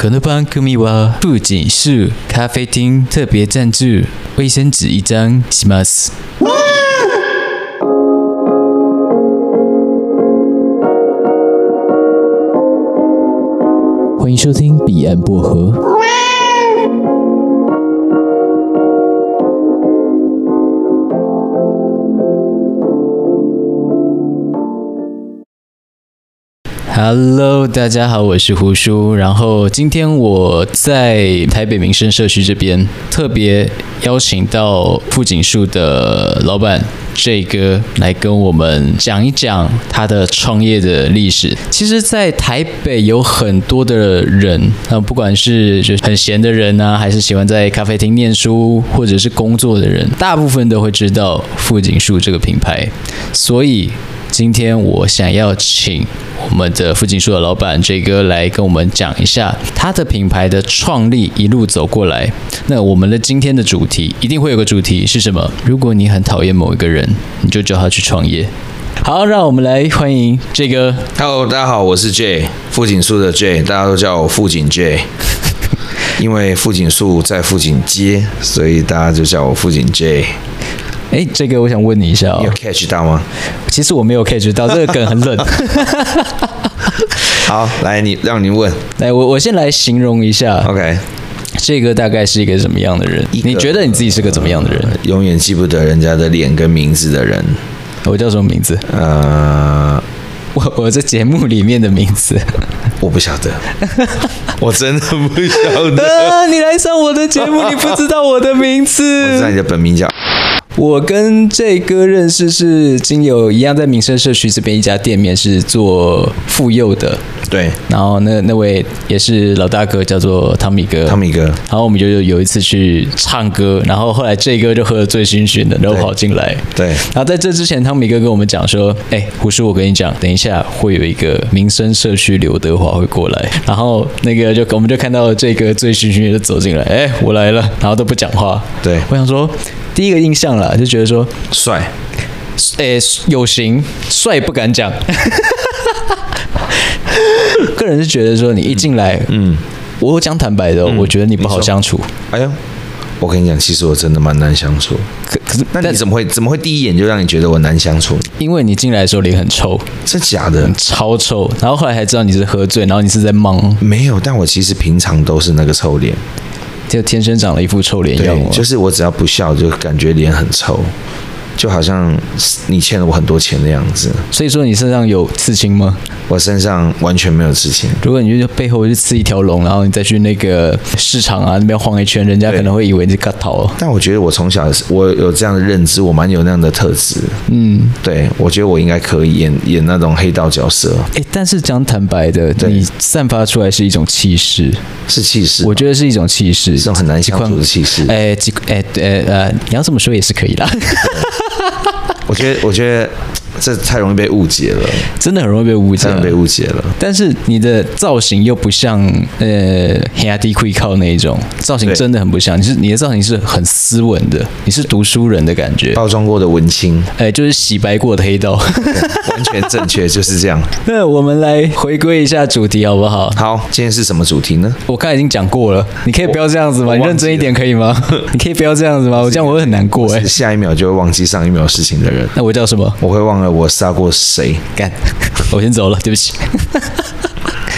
この番组は富锦树咖啡厅特别赞助，卫生纸一张します。欢迎收听彼岸薄荷。 Hello，大家好，我是胡叔。然后今天我在台北民生社区这边特别邀请到富锦树的老板 J 哥来跟我们讲一讲他的创业的历史。其实，在台北有很多的人，啊，不管是就很闲的人啊，还是喜欢在咖啡厅念书或者是工作的人，大部分都会知道富锦树这个品牌。所以今天我想要请我们的富锦树的老板 J 哥来跟我们讲一下他的品牌的创立一路走过来。那我们的今天的主题一定会有个主题是什么？如果你很讨厌某一个人，你就叫他去创业。好，让我们来欢迎 J 哥。Hello，大家好，我是 J，富锦树的 J，大家都叫我富锦 J。因为富锦树在富锦街，所以大家就叫我富锦 J。哎，这个我想问你一下哦，你有 catch 到吗？其实我没有 catch 到，这个梗很冷。好，来你让你问，来我我先来形容一下。OK，这个大概是一个什么样的人？你觉得你自己是个怎么样的人？永远记不得人家的脸跟名字的人。我叫什么名字？呃，我我在节目里面的名字，我不晓得，我真的不晓得。啊，你来上我的节目，你不知道我的名字？我知道你的本名叫。我跟这哥认识是经由一样，在民生社区这边一家店面是做妇幼的，对。然后那那位也是老大哥，叫做汤米哥。汤米哥。然后我们就有一次去唱歌，然后后来这哥就喝得醉醺醺的，然后跑进来。对。然后在这之前，汤米哥跟我们讲说：“哎，胡叔，我跟你讲，等一下会有一个民生社区刘德华会过来。”然后那个就我们就看到这哥醉醺醺的走进来，哎，我来了，然后都不讲话。对。我想说。第一个印象啦，就觉得说帅，诶，有型，帅不敢讲。个人是觉得说，你一进来，嗯，我讲坦白的，我觉得你不好相处。哎呦，我跟你讲，其实我真的蛮难相处。可可是，那你怎么会怎么会第一眼就让你觉得我难相处？因为你进来的时候脸很臭，是假的，超臭。然后后来才知道你是喝醉，然后你是在忙。没有，但我其实平常都是那个臭脸。就天生长了一副臭脸样，就是我只要不笑，就感觉脸很臭。就好像你欠了我很多钱的样子，所以说你身上有刺青吗？我身上完全没有刺青。如果你就背后就刺一条龙，然后你再去那个市场啊那边晃一圈，人家可能会以为你是嘎头。但我觉得我从小我有这样的认知，我蛮有那样的特质。嗯，对，我觉得我应该可以演演那种黑道角色。哎，但是讲坦白的，你散发出来是一种气势，是气势。我觉得是一种气势，这种很难相处的气势。哎，哎，哎，呃，你要这么说也是可以啦。我觉得，我觉得这太容易被误解了，真的很容易被误解，被误解了。但是你的造型又不像呃黑压低亏靠那一种造型，真的很不像。你是你的造型是很斯文的，你是读书人的感觉，包装过的文青，哎，就是洗白过的黑道，完全正确，就是这样。那我们来回归一下主题好不好？好，今天是什么主题呢？我刚才已经讲过了，你可以不要这样子吗？你认真一点可以吗？你可以不要这样子吗？我这样我会很难过哎，下一秒就会忘记上一秒事情的人。那我叫什么？我会忘了我杀过谁？干，我先走了，对不起。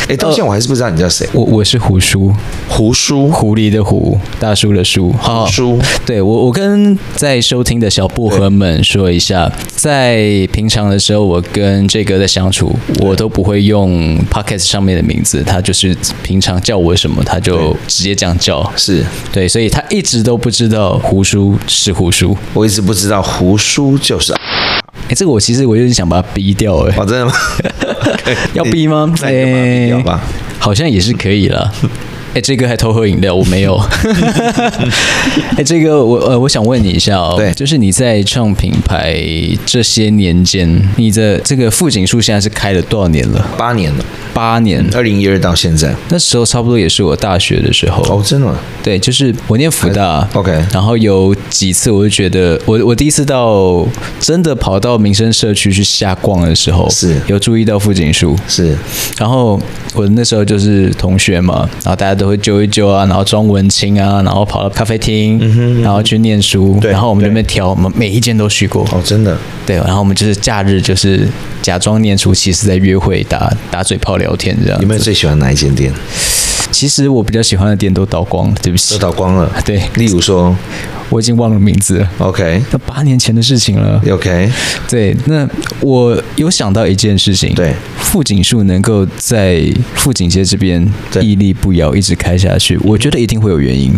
哎，到现在我还是不知道你叫谁。我我是胡叔，胡叔，狐狸的狐，大叔的叔。胡叔，对我我跟在收听的小薄荷们 说一下，在平常的时候，我跟这个在相处，我都不会用 Pocket 上面的名字，他就是平常叫我什么，他就直接这样叫。是对，所以他一直都不知道胡叔是胡叔，我一直不知道胡叔就是。哎，这个我其实我有点想把它逼掉，哎，真的吗？要逼吗？哎，好像也是可以了。哎，这个还偷喝饮料，我没有。哎，这个我呃，我想问你一下哦，对，就是你在创品牌这些年间，你的这个富锦树现在是开了多少年了？八年了，八年，二零一二到现在，那时候差不多也是我大学的时候。哦，真的吗？对，就是我念福大，OK，然后有几次我就觉得，我我第一次到真的跑到民生社区去瞎逛的时候，是有注意到富锦树，是，然后我那时候就是同学嘛，然后大家都会揪一揪啊，然后装文青啊，然后跑到咖啡厅，嗯哼，然后去念书，然后我们那边挑，我们每一间都去过，哦，真的，对，然后我们就是假日就是假装念书，其实在约会打打嘴炮聊天这样。有没有最喜欢哪一间店？其实我比较喜欢的店都倒光了，对不起，都倒光了。对，例如说，我已经忘了名字了。OK，那八年前的事情了。OK，对，那我有想到一件事情，对，富锦树能够在富锦街这边屹立不摇，一直开下去，我觉得一定会有原因。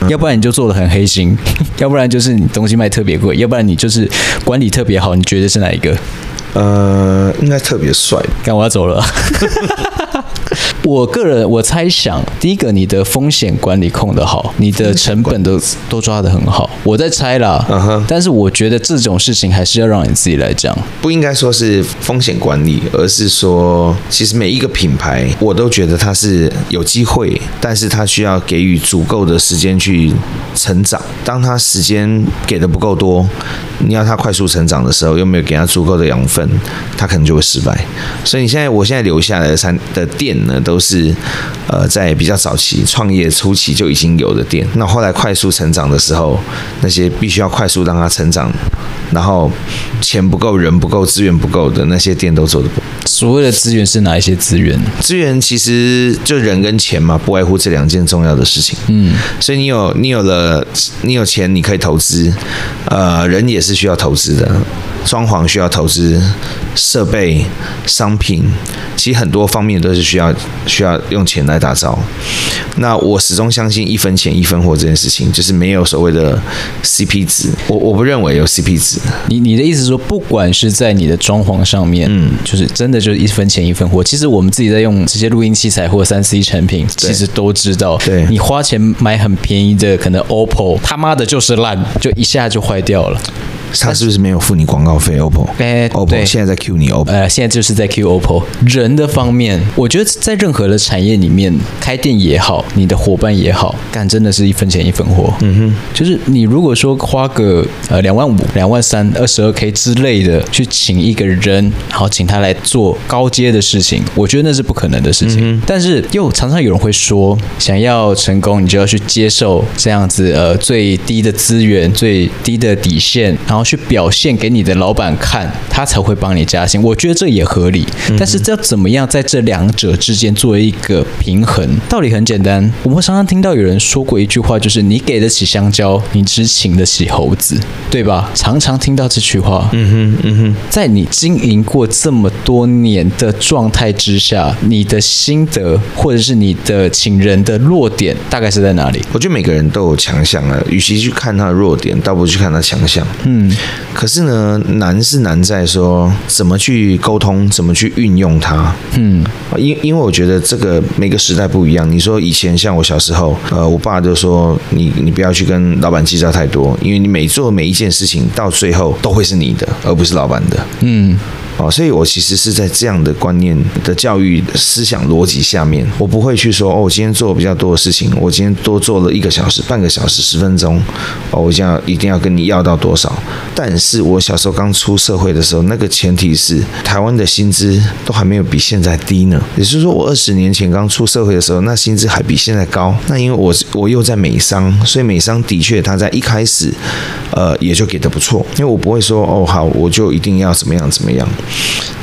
嗯、要不然你就做的很黑心，要不然就是你东西卖特别贵，要不然你就是管理特别好。你觉得是哪一个？呃，应该特别帅。干，我要走了。我个人我猜想，第一个你的风险管理控得好，你的成本都都抓得很好。我在猜啦，uh huh. 但是我觉得这种事情还是要让你自己来讲。不应该说是风险管理，而是说，其实每一个品牌，我都觉得它是有机会，但是它需要给予足够的时间去成长。当它时间给的不够多，你要它快速成长的时候，又没有给它足够的养分，它可能就会失败。所以你现在，我现在留下来的三的店呢，都是呃在比较早期创业初期就已经有的店。那后来快速成长的时候，那些必须要快速让它成长，然后钱不够、人不够、资源不够的那些店都做得不。所谓的资源是哪一些资源？资源其实就人跟钱嘛，不外乎这两件重要的事情。嗯，所以你有你有了你有钱，你可以投资，呃，人也是需要投资的。装潢需要投资，设备、商品，其实很多方面都是需要需要用钱来打造。那我始终相信一分钱一分货这件事情，就是没有所谓的 CP 值。我我不认为有 CP 值。你你的意思是说，不管是在你的装潢上面，嗯，就是真的就是一分钱一分货。其实我们自己在用这些录音器材或三 C 产品，其实都知道，对，你花钱买很便宜的，可能 OPPO 他妈的就是烂，就一下就坏掉了。他是不是没有付你广告费？OPPO，哎，OPPO 现在在 Q 你 OPPO，呃，现在就是在 Q OPPO。人的方面，我觉得在任何的产业里面，开店也好，你的伙伴也好，干真的是一分钱一分货。嗯哼，就是你如果说花个呃两万五、两万三、二十二 K 之类的去请一个人，然后请他来做高阶的事情，我觉得那是不可能的事情。嗯，但是又常常有人会说，想要成功，你就要去接受这样子呃最低的资源、最低的底线，然后。去表现给你的老板看，他才会帮你加薪。我觉得这也合理，但是这要怎么样在这两者之间做一个平衡？道理很简单，我们常常听到有人说过一句话，就是你给得起香蕉，你只请得起猴子，对吧？常常听到这句话。嗯哼，嗯哼，在你经营过这么多年的状态之下，你的心得或者是你的请人的弱点大概是在哪里？我觉得每个人都有强项啊，与其去看他的弱点，倒不如去看他强项。嗯。可是呢，难是难在说怎么去沟通，怎么去运用它。嗯，因因为我觉得这个每个时代不一样。你说以前像我小时候，呃，我爸就说你你不要去跟老板计较太多，因为你每做每一件事情到最后都会是你的，而不是老板的。嗯。哦，所以我其实是在这样的观念的教育思想逻辑下面，我不会去说哦，我今天做比较多的事情，我今天多做了一个小时、半个小时、十分钟，哦，我这样一定要跟你要到多少？但是我小时候刚出社会的时候，那个前提是台湾的薪资都还没有比现在低呢。也就是说，我二十年前刚出社会的时候，那薪资还比现在高。那因为我我又在美商，所以美商的确他在一开始，呃，也就给的不错。因为我不会说哦，好，我就一定要怎么样怎么样。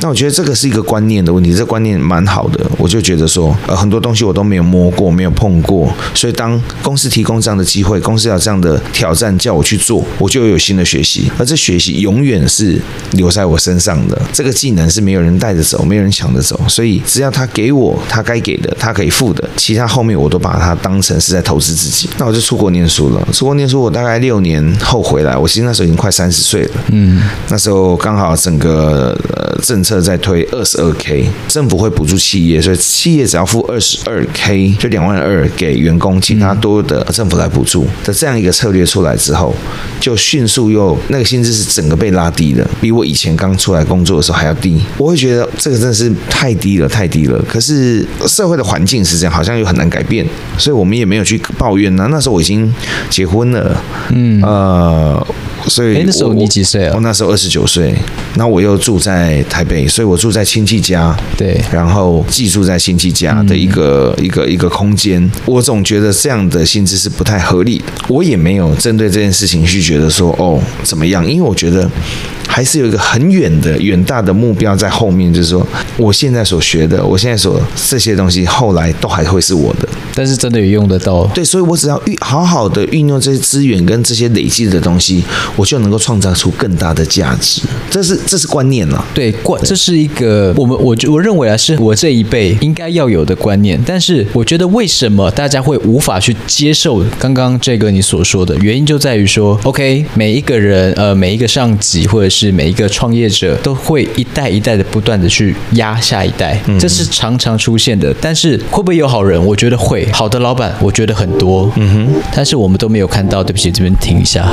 那我觉得这个是一个观念的问题，这个观念蛮好的。我就觉得说，呃，很多东西我都没有摸过，没有碰过，所以当公司提供这样的机会，公司有这样的挑战叫我去做，我就有新的学习。而这学习永远是留在我身上的，这个技能是没有人带着走，没有人抢着走。所以只要他给我他该给的，他可以付的，其他后面我都把它当成是在投资自己。那我就出国念书了。出国念书，我大概六年后回来，我其实那时候已经快三十岁了。嗯，那时候刚好整个。呃政策在推二十二 K，政府会补助企业，所以企业只要付二十二 K，就两万二给员工，其他多的政府来补助的这样一个策略出来之后，就迅速又那个薪资是整个被拉低了，比我以前刚出来工作的时候还要低。我会觉得这个真的是太低了，太低了。可是社会的环境是这样，好像又很难改变，所以我们也没有去抱怨呢。那时候我已经结婚了，嗯呃。所以，那时候你几岁啊？我那时候二十九岁，那我又住在台北，所以我住在亲戚家，对，然后寄住在亲戚家的一个、嗯、一个一个空间。我总觉得这样的薪资是不太合理的，我也没有针对这件事情去觉得说哦怎么样，因为我觉得。还是有一个很远的、远大的目标在后面，就是说，我现在所学的，我现在所这些东西，后来都还会是我的。但是真的也用得到？对，所以我只要运好好的运用这些资源跟这些累积的东西，我就能够创造出更大的价值。这是这是观念了。对，观这是一个我们我我认为啊，是我这一辈应该要有的观念。但是我觉得为什么大家会无法去接受刚刚这个你所说的原因，就在于说，OK，每一个人呃，每一个上级或者是是每一个创业者都会一代一代的不断的去压下一代，这是常常出现的。但是会不会有好人？我觉得会。好的老板，我觉得很多。嗯哼，但是我们都没有看到。对不起，这边停一下。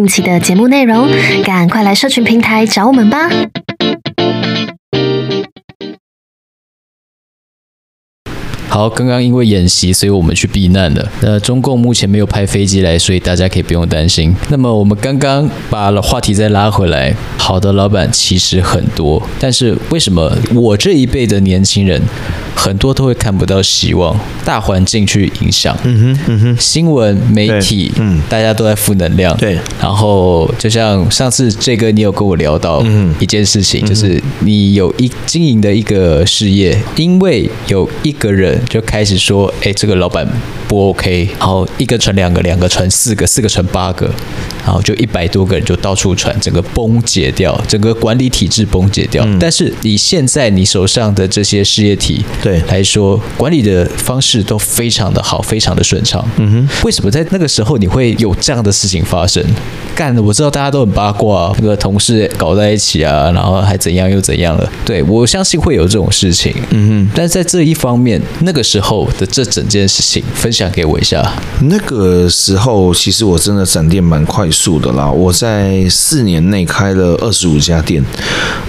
近期的节目内容，赶快来社群平台找我们吧！好，刚刚因为演习，所以我们去避难了。那中共目前没有派飞机来，所以大家可以不用担心。那么我们刚刚把话题再拉回来，好的老板其实很多，但是为什么我这一辈的年轻人？很多都会看不到希望，大环境去影响，嗯哼，嗯哼，新闻媒体，嗯，大家都在负能量，对。然后就像上次这个，你有跟我聊到一件事情，嗯、就是你有一经营的一个事业，因为有一个人就开始说，哎，这个老板不 OK，然后一个传两个，两个传四个，四个传八个，然后就一百多个人就到处传，整个崩解掉，整个管理体制崩解掉。嗯、但是你现在你手上的这些事业体，对。对来说，管理的方式都非常的好，非常的顺畅。嗯哼，为什么在那个时候你会有这样的事情发生？干的我知道大家都很八卦，那个同事搞在一起啊，然后还怎样又怎样了？对，我相信会有这种事情。嗯哼，但是在这一方面，那个时候的这整件事情，分享给我一下。那个时候，其实我真的闪电蛮快速的啦。我在四年内开了二十五家店，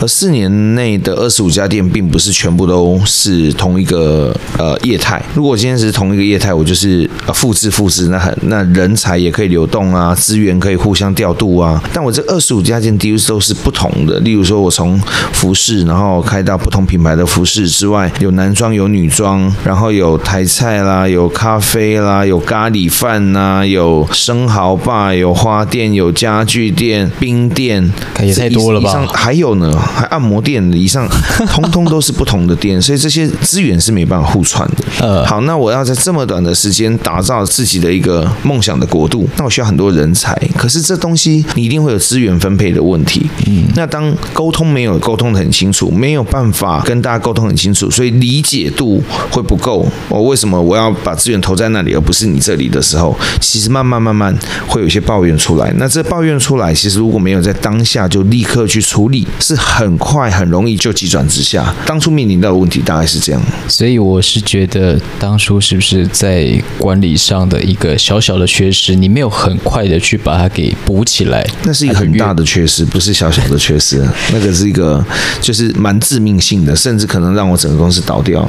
而四年内的二十五家店，并不是全部都是同。一个呃业态，如果今天是同一个业态，我就是呃复制复制，那很那人才也可以流动啊，资源可以互相调度啊。但我这二十五家店都是不同的，例如说我从服饰，然后开到不同品牌的服饰之外，有男装有女装，然后有台菜啦，有咖啡啦，有咖喱饭呐，有生蚝吧，有花店，有家具店、冰店，也太多了吧？以上还有呢，还按摩店，以上 通通都是不同的店，所以这些资源是没办法互传的。呃，好，那我要在这么短的时间打造自己的一个梦想的国度，那我需要很多人才。可是这东西你一定会有资源分配的问题。嗯，那当沟通没有沟通的很清楚，没有办法跟大家沟通很清楚，所以理解度会不够。我为什么我要把资源投在那里，而不是你这里的时候，其实慢慢慢慢会有一些抱怨出来。那这抱怨出来，其实如果没有在当下就立刻去处理，是很快很容易就急转直下。当初面临到的问题大概是这样。所以我是觉得，当初是不是在管理上的一个小小的缺失，你没有很快的去把它给补起来？那是一个很大的缺失，不是小小的缺失。那个是一个，就是蛮致命性的，甚至可能让我整个公司倒掉。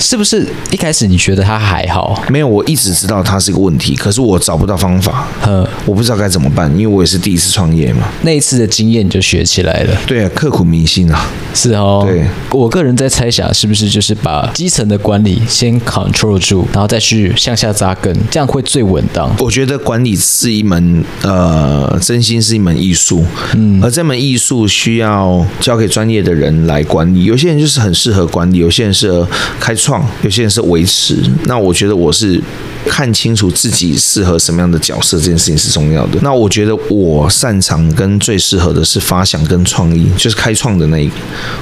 是不是一开始你觉得他还好？没有，我一直知道他是个问题，可是我找不到方法，呃，我不知道该怎么办，因为我也是第一次创业嘛。那一次的经验就学起来了。对啊，刻骨铭心啊。是哦。对，我个人在猜想，是不是就是把基层的管理先 control 住，然后再去向下扎根，这样会最稳当。我觉得管理是一门呃，真心是一门艺术，嗯，而这门艺术需要交给专业的人来管理。有些人就是很适合管理，有些人适合开创，有些人是维持。那我觉得我是看清楚自己适合什么样的角色，这件事情是重要的。那我觉得我擅长跟最适合的是发想跟创意，就是开创的那一个。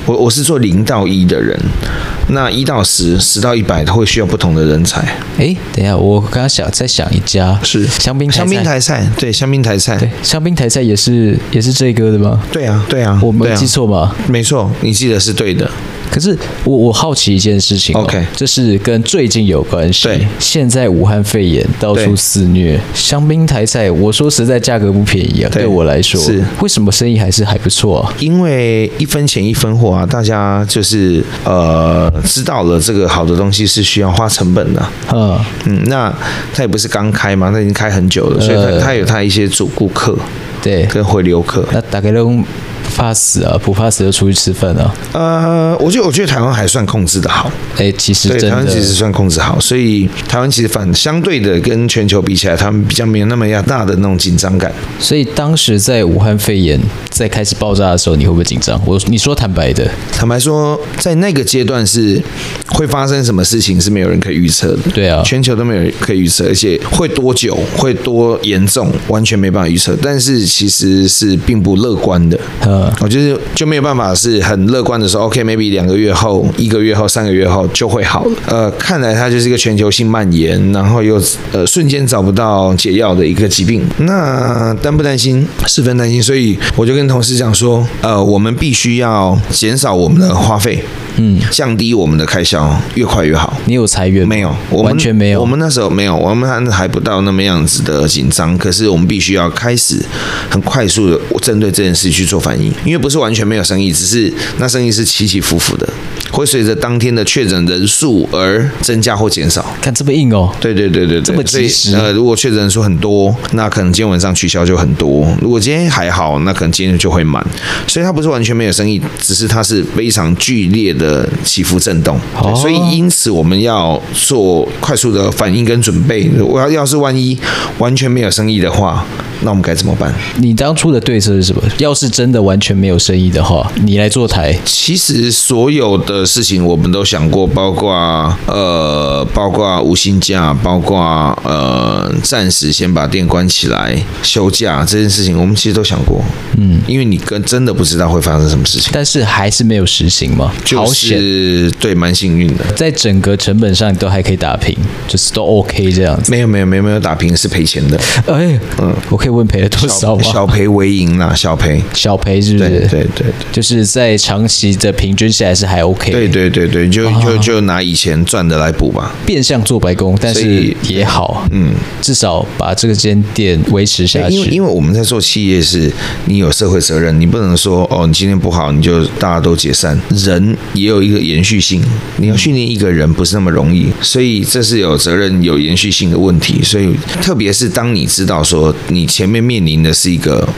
我我是做零到一的人，那一到十，十到一百都会需要不同的人才。哎，等一下，我刚刚想再想一家是香槟香槟台菜，对，香槟台菜，对，香槟台菜也是也是这个的吗？对啊，对啊，我没记错吧？没错，你记得是对的。可是我我好奇一件事情，OK，这是跟最近有关系。对，现在武汉肺炎到处肆虐，香槟台菜，我说实在价格不便宜啊。对我来说，是为什么生意还是还不错啊？因为一分钱一分货啊，大家就是呃知道了这个好的东西是需要花成本的。嗯嗯，那他也不是刚开嘛，他已经开很久了，所以他他有他一些主顾客，对，跟回流客。那大概都。怕死啊！不怕死就出去吃饭啊！呃，我觉得我觉得台湾还算控制的好。哎，其实对台湾其实算控制好，所以台湾其实反相对的跟全球比起来，他们比较没有那么样大的那种紧张感。所以当时在武汉肺炎在开始爆炸的时候，你会不会紧张？我你说坦白的，坦白说，在那个阶段是会发生什么事情是没有人可以预测的。对啊，全球都没有人可以预测，而且会多久、会多严重，完全没办法预测。但是其实是并不乐观的。我就是就没有办法是很乐观的说，OK，maybe 两个月后、一个月后、三个月后就会好了。呃，看来它就是一个全球性蔓延，然后又呃瞬间找不到解药的一个疾病。那担不担心？十分担心。所以我就跟同事讲说，呃，我们必须要减少我们的花费。嗯，降低我们的开销，越快越好。你有裁员？没有，我完全没有。我们那时候没有，我们还还不到那么样子的紧张。可是我们必须要开始很快速的针对这件事去做反应，因为不是完全没有生意，只是那生意是起起伏伏的，会随着当天的确诊人数而增加或减少。看这么硬哦？对对对对对，这么及时。呃，如果确诊人数很多，那可能今天晚上取消就很多；如果今天还好，那可能今天就会满。所以它不是完全没有生意，只是它是非常剧烈的。的起伏震动，所以因此我们要做快速的反应跟准备。我要要是万一完全没有生意的话，那我们该怎么办？你当初的对策是什么？要是真的完全没有生意的话，你来做台。其实所有的事情我们都想过，包括呃，包括无薪假，包括呃，暂时先把店关起来休假这件事情，我们其实都想过。嗯，因为你跟真的不知道会发生什么事情，但是还是没有实行嘛。就是对，蛮幸运的，在整个成本上都还可以打平，就是都 OK 这样子。没有没有没有没有打平是赔钱的。哎，嗯，我可以问赔了多少吗？小赔为赢啦，小赔小赔是不是？对对对，就是在长期的平均下来是还 OK。对对对对，就就就拿以前赚的来补吧。变相做白工，但是也好，嗯，至少把这个间店维持下去。因为因为我们在做企业是，你有社会责任，你不能说哦，你今天不好，你就大家都解散。人也有一个延续性，你要训练一个人不是那么容易，所以这是有责任、有延续性的问题。所以，特别是当你知道说你前面面临的是一个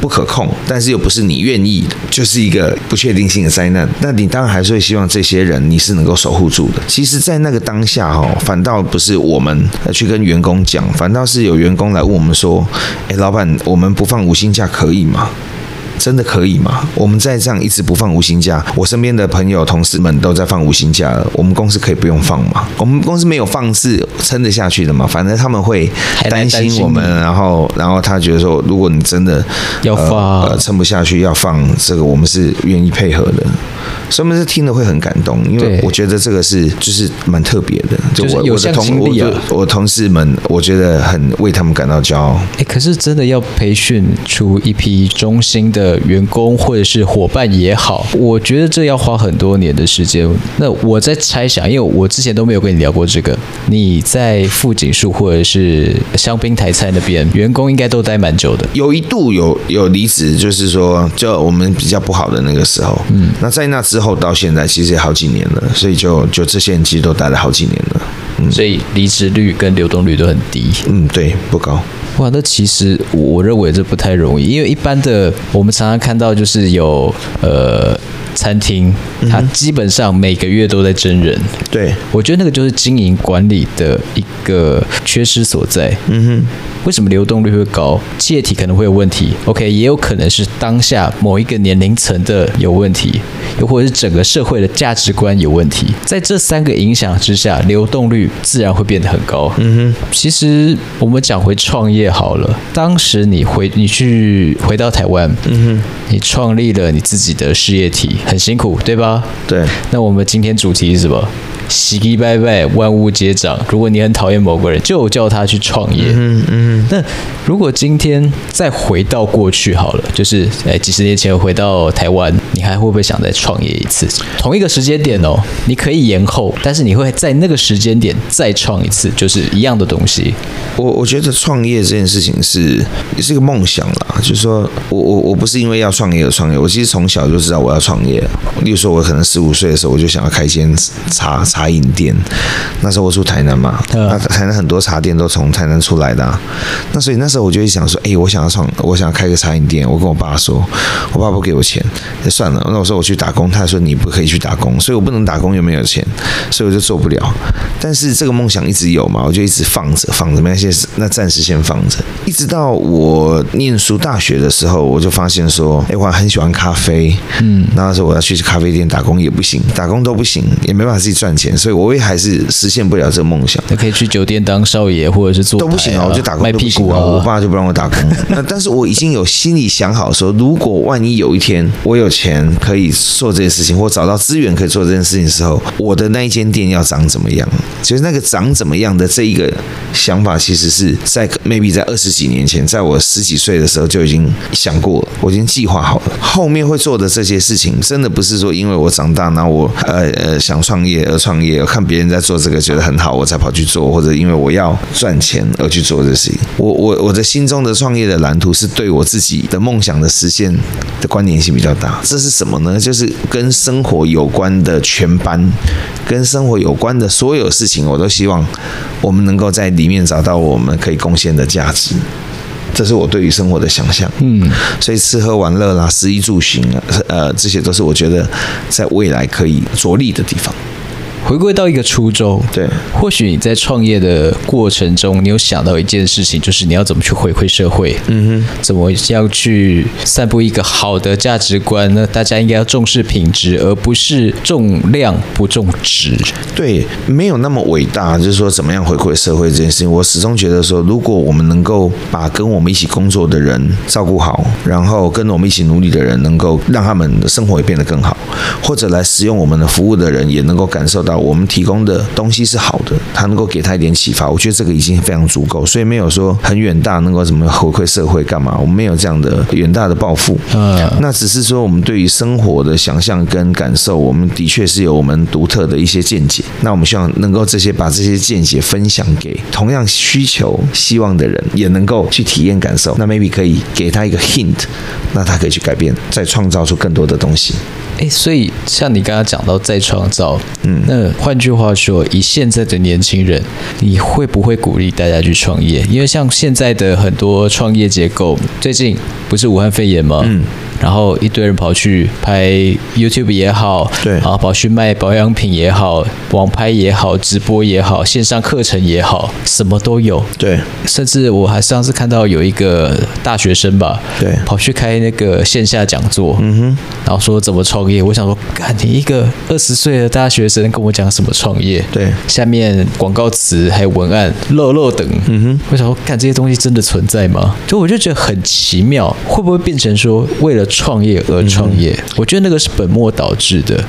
不可控，但是又不是你愿意的，就是一个不确定性的灾难，那你当然还是会希望这些人你是能够守护住的。其实，在那个当下哈，反倒不是我们去跟员工讲，反倒是有员工来问我们说：“诶，老板，我们不放无薪假可以吗？”真的可以吗？我们再这样一直不放无薪假，我身边的朋友、同事们都在放无薪假了，我们公司可以不用放吗？我们公司没有放是撑得下去的嘛？反正他们会担心我们，然后，然后他觉得说，如果你真的要放，呃，撑不下去要放，这个我们是愿意配合的。所以我们是听了会很感动，因为我觉得这个是就是蛮特别的，就我我的同我我同事们，我觉得很为他们感到骄傲。哎，可是真的要培训出一批中心的员工或者是伙伴也好，我觉得这要花很多年的时间。那我在猜想，因为我之前都没有跟你聊过这个，你在富锦树或者是香槟台菜那边，员工应该都待蛮久的。有一度有有离职，就是说就我们比较不好的那个时候，嗯，那在。那之后到现在，其实也好几年了，所以就就这些人其实都待了好几年了。嗯，所以离职率跟流动率都很低。嗯，对，不高。哇，那其实我认为这不太容易，因为一般的我们常常看到就是有呃。餐厅，它基本上每个月都在真人。对，我觉得那个就是经营管理的一个缺失所在。嗯哼，为什么流动率会高？企业体可能会有问题。OK，也有可能是当下某一个年龄层的有问题，又或者是整个社会的价值观有问题。在这三个影响之下，流动率自然会变得很高。嗯哼，其实我们讲回创业好了，当时你回你去回到台湾，嗯哼，你创立了你自己的事业体。很辛苦，对吧？对。那我们今天主题是什么？喜气拜拜，万物皆长。如果你很讨厌某个人，就叫他去创业。嗯嗯。那如果今天再回到过去好了，就是哎几十年前回到台湾，你还会不会想再创业一次？同一个时间点哦，你可以延后，但是你会在那个时间点再创一次，就是一样的东西。我我觉得创业这件事情是也是一个梦想啦，就是说我我我不是因为要创业而创业，我其实从小就知道我要创业。例如说，我可能十五岁的时候，我就想要开一间茶茶。茶饮店，那时候我住台南嘛，那台南很多茶店都从台南出来的，啊，那所以那时候我就想说，哎，我想要创，我想要开个餐饮店。我跟我爸说，我爸不给我钱，就算了。那我说我去打工，他说你不可以去打工，所以我不能打工又没有钱，所以我就做不了。但是这个梦想一直有嘛，我就一直放着放着，没关系，那暂时先放着。一直到我念书大学的时候，我就发现说，哎，我很喜欢咖啡，嗯，那时候我要去咖啡店打工也不行，打工都不行，也没办法自己赚钱。所以，我也还是实现不了这个梦想。那可以去酒店当少爷，或者是做、啊、都不行啊！我就打工卖屁股啊！我爸就不让我打工。那但是我已经有心里想好说，如果万一有一天我有钱可以做这件事情，或找到资源可以做这件事情的时候，我的那一间店要长怎么样？其实那个长怎么样的这一个想法，其实是在 maybe 在二十几年前，在我十几岁的时候就已经想过了，我已经计划好了。后面会做的这些事情，真的不是说因为我长大，然后我呃呃想创业而创。业看别人在做这个觉得很好，我才跑去做，或者因为我要赚钱而去做这事情。我我我的心中的创业的蓝图是对我自己的梦想的实现的关联性比较大。这是什么呢？就是跟生活有关的全班，跟生活有关的所有事情，我都希望我们能够在里面找到我们可以贡献的价值。这是我对于生活的想象。嗯，所以吃喝玩乐啦，食衣住行啊，呃，这些都是我觉得在未来可以着力的地方。回归到一个初衷，对，或许你在创业的过程中，你有想到一件事情，就是你要怎么去回馈社会，嗯哼，怎么样去散布一个好的价值观呢？大家应该要重视品质，而不是重量不重质。对，没有那么伟大，就是说怎么样回馈社会这件事情，我始终觉得说，如果我们能够把跟我们一起工作的人照顾好，然后跟我们一起努力的人，能够让他们的生活也变得更好，或者来使用我们的服务的人，也能够感受到。我们提供的东西是好的，他能够给他一点启发，我觉得这个已经非常足够，所以没有说很远大，能够怎么回馈社会干嘛？我们没有这样的远大的抱负，嗯，那只是说我们对于生活的想象跟感受，我们的确是有我们独特的一些见解。那我们希望能够这些把这些见解分享给同样需求、希望的人，也能够去体验感受。那 maybe 可以给他一个 hint，那他可以去改变，再创造出更多的东西。哎，所以像你刚刚讲到再创造，嗯，那换句话说，以现在的年轻人，你会不会鼓励大家去创业？因为像现在的很多创业结构，最近不是武汉肺炎吗？嗯。然后一堆人跑去拍 YouTube 也好，对，然后跑去卖保养品也好，网拍也好，直播也好，线上课程也好，什么都有。对，甚至我还上次看到有一个大学生吧，对，跑去开那个线下讲座，嗯哼，然后说怎么创业。我想说，干你一个二十岁的大学生跟我讲什么创业？对，下面广告词还有文案，漏漏等，嗯哼，我想说，干这些东西真的存在吗？就我就觉得很奇妙，会不会变成说为了创业而创业，嗯，我觉得那个是本末倒置的。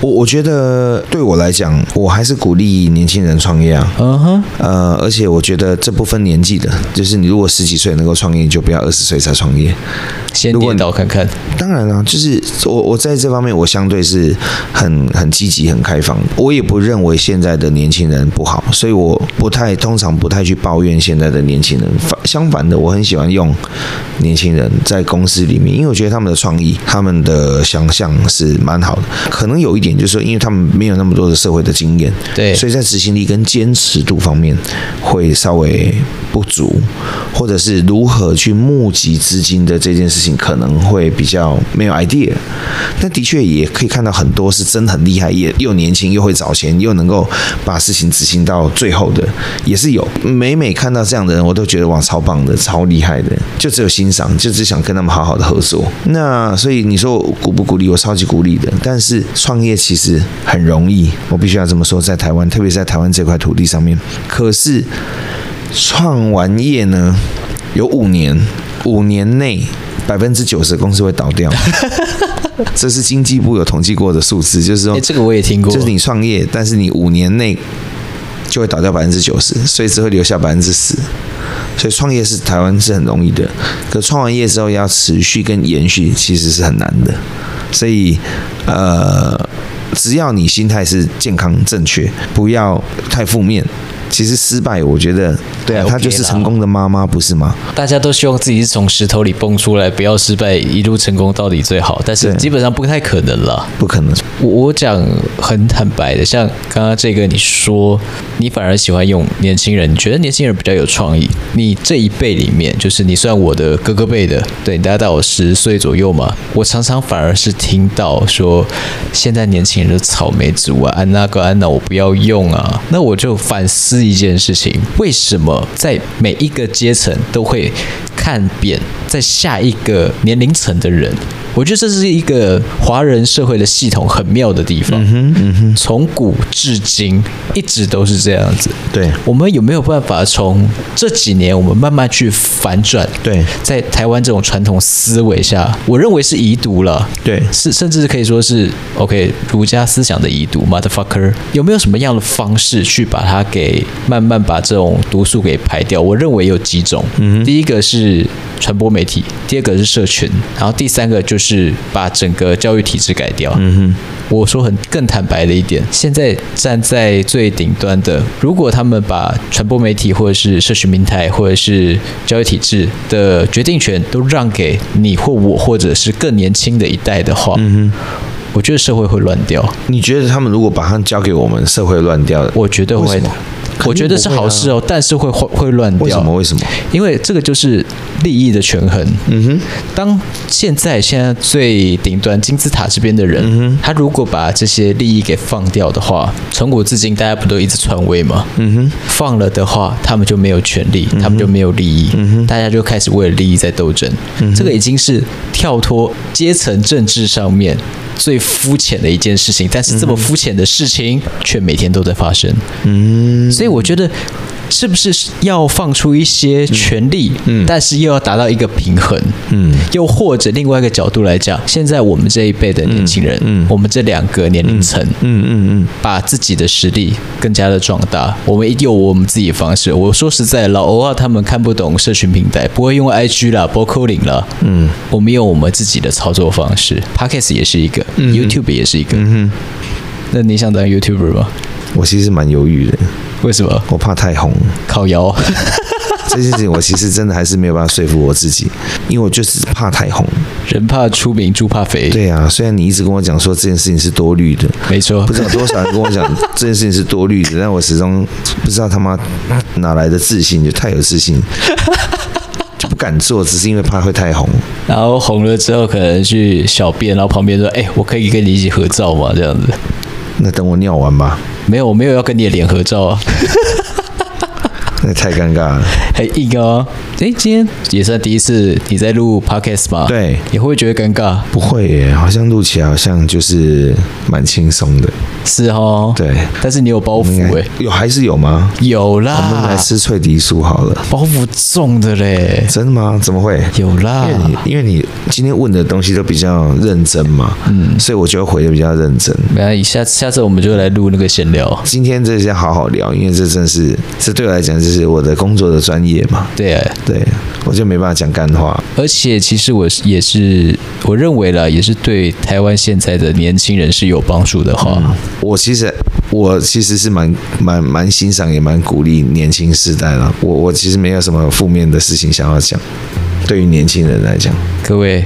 我我觉得对我来讲，我还是鼓励年轻人创业啊。嗯哼，呃，而且我觉得这不分年纪的，就是你如果十几岁能够创业，你就不要二十岁才创业。先颠倒看看。当然了，啊，就是我我在这方面我相对是很很积极、很开放。我也不认为现在的年轻人不好，所以我不太通常不太去抱怨现在的年轻人。反相反的，我很喜欢用年轻人在公司里面，因为我觉得他们。们的创意、他们的想象是蛮好的。可能有一点就是说，因为他们没有那么多的社会的经验，对，所以在执行力跟坚持度方面会稍微不足，或者是如何去募集资金的这件事情可能会比较没有 idea。但的确也可以看到很多是真的很厉害，也又年轻又会找钱，又能够把事情执行到最后的，也是有。每每看到这样的人，我都觉得哇，超棒的，超厉害的，就只有欣赏，就只想跟他们好好的合作。那所以你说鼓不鼓励？我超级鼓励的。但是创业其实很容易，我必须要这么说，在台湾，特别是在台湾这块土地上面。可是创完业呢，有五年，五年内百分之九十的公司会倒掉。这是经济部有统计过的数字，就是说，欸，这个我也听过，就是你创业，但是你五年内就会倒掉百分之九十，所以只会留下百分之十。所以创业是台湾是很容易的，可创完业之后要持续跟延续，其实是很难的。所以，呃，只要你心态是健康正确，不要太负面。其实失败，我觉得，对啊，她就是成功的妈妈，不是吗？大家都希望自己是从石头里蹦出来，不要失败，一路成功到底最好。但是基本上不太可能了，不可能。我我讲很坦白的，像刚刚这个，你说你反而喜欢用年轻人，你觉得年轻人比较有创意。你这一辈里面，就是你算我的哥哥辈的，对，你大概大我十岁左右嘛。我常常反而是听到说，现在年轻人的草莓族啊，安娜个安娜，我不要用啊。那我就反思。一件事情，为什么在每一个阶层都会看扁在下一个年龄层的人？我觉得这是一个华人社会的系统很妙的地方。嗯哼嗯哼，从古至今一直都是这样子。对，我们有没有办法从这几年我们慢慢去反转？对，在台湾这种传统思维下，我认为是遗毒了。对，是甚至可以说是 OK 儒家思想的遗毒。Motherfucker，有没有什么样的方式去把它给慢慢把这种毒素给排掉？我认为有几种。嗯，第一个是传播媒体，第二个是社群，然后第三个就是。是把整个教育体制改掉。嗯哼，我说很更坦白的一点，现在站在最顶端的，如果他们把传播媒体或者是社群平台或者是教育体制的决定权都让给你或我，或者是更年轻的一代的话，嗯哼，我觉得社会会乱掉。你觉得他们如果把它交给我们，社会乱掉？我觉得会。我觉得是好事哦，但是会会会乱掉。为什么？为什么？因为这个就是利益的权衡。嗯哼。当现在现在最顶端金字塔这边的人，嗯哼，他如果把这些利益给放掉的话，从古至今大家不都一直篡位吗？嗯哼。放了的话，他们就没有权利，他们就没有利益。嗯哼。大家就开始为了利益在斗争。嗯。这个已经是跳脱阶层政治上面最肤浅的一件事情，但是这么肤浅的事情却每天都在发生。嗯。所以。我觉得是不是要放出一些权力，嗯，但是又要达到一个平衡，嗯，又或者另外一个角度来讲，现在我们这一辈的年轻人，嗯，我们这两个年龄层，嗯。嗯。嗯，把自己的实力更加的壮大，我们一定有我们自己的方式。我说实在，老欧啊，他们看不懂社群平台，不会用 IG 啦，不会 coding 啦，嗯，我们用我们自己的操作方式，Podcast 也是一个，嗯，YouTube 也是一个，嗯哼，那你想当 YouTuber 吗？我其实蛮犹豫的。为什么？我怕太红，靠腰。这件事情我其实真的还是没有办法说服我自己，因为我就是怕太红。人怕出名，猪怕肥。对啊，虽然你一直跟我讲说这件事情是多虑的，没错，不知道多少人跟我讲这件事情是多虑的，但我始终不知道他妈哪来的自信，就太有自信，就不敢做，只是因为怕会太红。然后红了之后，可能去小便，然后旁边说：“哎，我可以跟你一起合照吗？”这样子。那等我尿完吧。没有，我没有要跟你的脸合照啊。那太尴尬了，很硬哦。哎，今天也算第一次你在录 podcast 吧？对，你会不会觉得尴尬？不会耶，好像录起来好像就是蛮轻松的。是哦，对，但是你有包袱哎，有还是有吗？有啦，我们来吃脆笛酥好了。包袱重的嘞，真的吗？怎么会？有啦，因为你因为你今天问的东西都比较认真嘛，嗯，所以我就回的比较认真。没关系，下次下次我们就来录那个闲聊。今天这些好好聊，因为这真是这对我来讲就是我的工作的专业嘛。对啊，对，我就没办法讲干话。而且其实我也是，我认为了，也是对台湾现在的年轻人是有帮助的哈。嗯我其实，我其实是蛮蛮蛮欣赏，也蛮鼓励年轻世代了。我我其实没有什么负面的事情想要讲，对于年轻人来讲，各位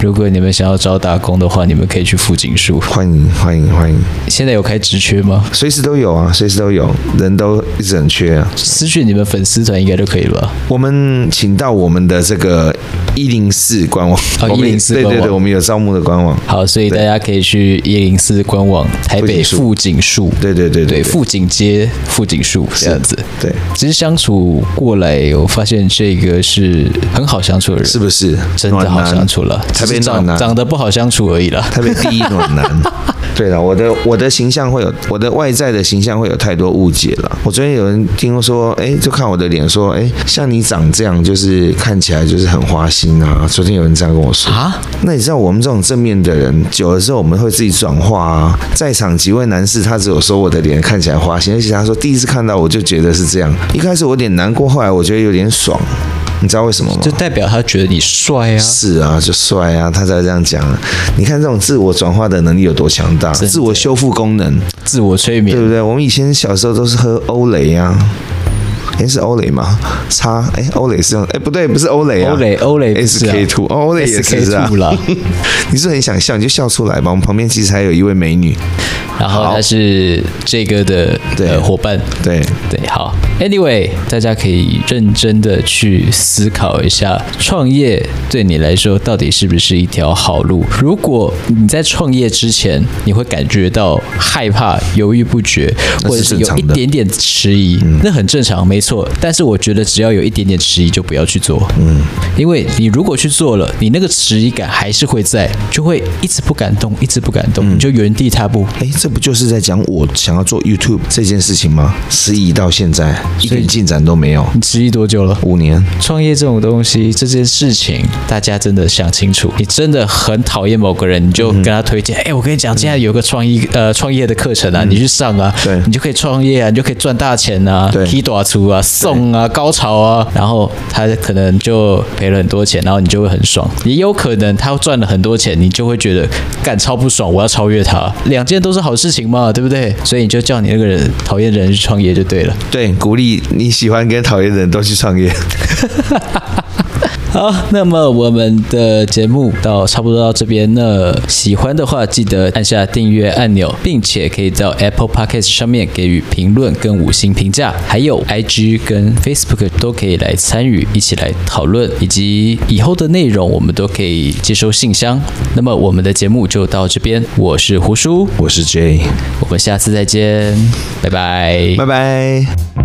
如果你们想要找打工的话，你们可以去富锦树。欢迎欢迎欢迎！现在有开职缺吗？随时都有啊，随时都有，人都一直很缺啊。私讯你们粉丝团应该就可以了吧？我们请到我们的这个一零四官网哦，一零四对对对，我们有招募的官网。好，所以大家可以去一零四官网，台北富锦树。对对对对，富锦街富锦树这样子。对，其实相处过来，我发现这个是很好相处的人，是不是？真的好相处了，台北暖男，长得不好相处而已啦。台北第一暖男。对了，我的我的形象会有我的外在的形象会有太多误解了。我昨天有人听说，哎，就看我的脸说，哎，像你长这样，就是看起来就是很花心啊。昨天有人这样跟我说啊，那你知道我们这种正面的人，久了之后我们会自己转化啊。在场几位男士，他只有说我的脸看起来花心，而且他说第一次看到我就觉得是这样。一开始我有点难过，后来我觉得有点爽。你知道为什么吗？就代表他觉得你帅啊！是啊，就帅啊，他才这样讲。你看这种自我转化的能力有多强大，自我修复功能，自我催眠，对不对？我们以前小时候都是喝欧蕾啊。哎，是欧蕾吗？差哎，欧蕾是用哎，不对，不是欧蕾啊，欧蕾欧蕾 SK two，欧蕾也是啊。你是很想笑，你就笑出来吧。我们旁边其实还有一位美女，然后他是这个的的伙伴，对对，好。Anyway，大家可以认真的去思考一下，创业对你来说到底是不是一条好路？如果你在创业之前，你会感觉到害怕、犹豫不决，或者是有一点点迟疑，那很正常，没错。但是我觉得只要有一点点迟疑，就不要去做。嗯，因为你如果去做了，你那个迟疑感还是会在，就会一直不敢动，一直不敢动，你就原地踏步。哎，这不就是在讲我想要做 YouTube 这件事情吗？迟疑到现在。一点进展都没有。你迟疑多久了？五年。创业这种东西，这件事情，大家真的想清楚。你真的很讨厌某个人，你就跟他推荐。哎、嗯，我跟你讲，现在有个创意呃创业的课程啊，嗯、你去上啊，对，你就可以创业啊，你就可以赚大钱啊，对，提多少出啊，送啊，高潮啊。然后他可能就赔了很多钱，然后你就会很爽。也有可能他赚了很多钱，你就会觉得干超不爽，我要超越他。两件都是好事情嘛，对不对？所以你就叫你那个人讨厌的人去创业就对了。对，鼓励。你喜欢跟讨厌的人都去创业。好，那么我们的节目到差不多到这边，那喜欢的话记得按下订阅按钮，并且可以到 Apple Podcast 上面给予评论跟五星评价，还有 IG 跟 Facebook 都可以来参与，一起来讨论，以及以后的内容我们都可以接收信箱。那么我们的节目就到这边，我是胡叔，我是 Jay，我们下次再见，拜拜，拜拜。